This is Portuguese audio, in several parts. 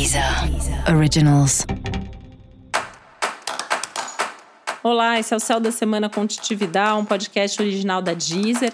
Deezer Originals. Olá, esse é o Céu da Semana com um podcast original da Deezer.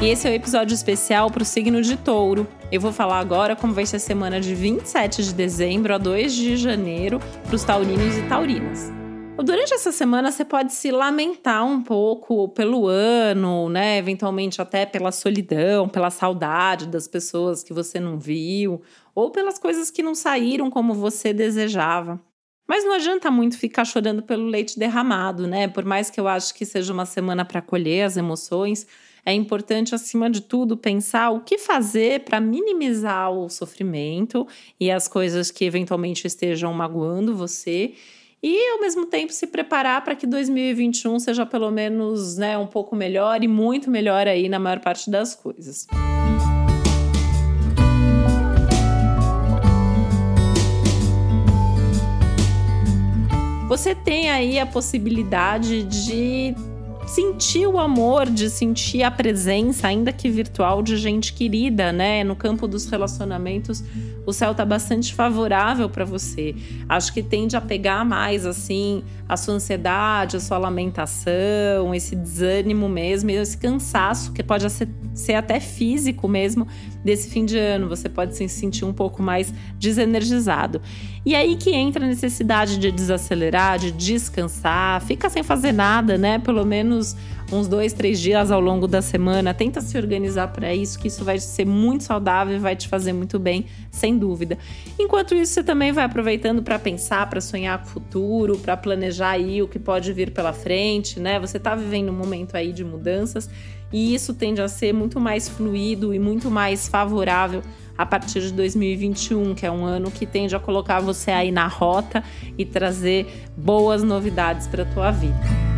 E esse é o um episódio especial para o signo de touro. Eu vou falar agora como vai ser a semana de 27 de dezembro a 2 de janeiro para os taurinos e taurinas. Durante essa semana você pode se lamentar um pouco pelo ano, né? Eventualmente até pela solidão, pela saudade das pessoas que você não viu, ou pelas coisas que não saíram como você desejava. Mas não adianta muito ficar chorando pelo leite derramado, né? Por mais que eu acho que seja uma semana para colher as emoções, é importante, acima de tudo, pensar o que fazer para minimizar o sofrimento e as coisas que eventualmente estejam magoando você e ao mesmo tempo se preparar para que 2021 seja pelo menos né, um pouco melhor e muito melhor aí na maior parte das coisas. Você tem aí a possibilidade de sentir o amor, de sentir a presença, ainda que virtual, de gente querida, né? No campo dos relacionamentos, o céu tá bastante favorável para você. Acho que tende a pegar mais, assim, a sua ansiedade, a sua lamentação, esse desânimo mesmo, esse cansaço, que pode ser, ser até físico mesmo, desse fim de ano. Você pode se sentir um pouco mais desenergizado. E aí que entra a necessidade de desacelerar, de descansar, fica sem fazer nada, né? Pelo menos uns dois, três dias ao longo da semana. Tenta se organizar para isso, que isso vai ser muito saudável e vai te fazer muito bem, sem dúvida. Enquanto isso, você também vai aproveitando para pensar, para sonhar com o futuro, para planejar aí o que pode vir pela frente, né? Você está vivendo um momento aí de mudanças e isso tende a ser muito mais fluido e muito mais favorável a partir de 2021, que é um ano que tende a colocar você aí na rota e trazer boas novidades para a tua vida.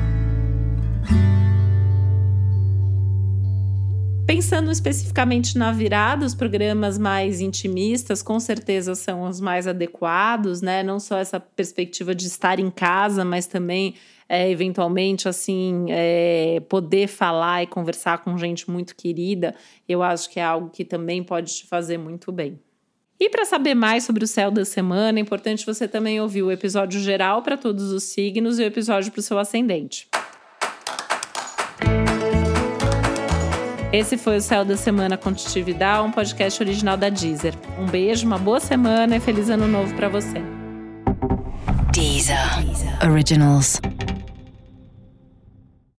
Pensando especificamente na virada, os programas mais intimistas com certeza são os mais adequados, né? Não só essa perspectiva de estar em casa, mas também é, eventualmente assim é, poder falar e conversar com gente muito querida, eu acho que é algo que também pode te fazer muito bem. E para saber mais sobre o céu da semana, é importante você também ouvir o episódio geral para todos os signos e o episódio para o seu ascendente. Esse foi o Céu da Semana com um podcast original da Deezer. Um beijo, uma boa semana e feliz ano novo para você. Deezer. Deezer. Originals.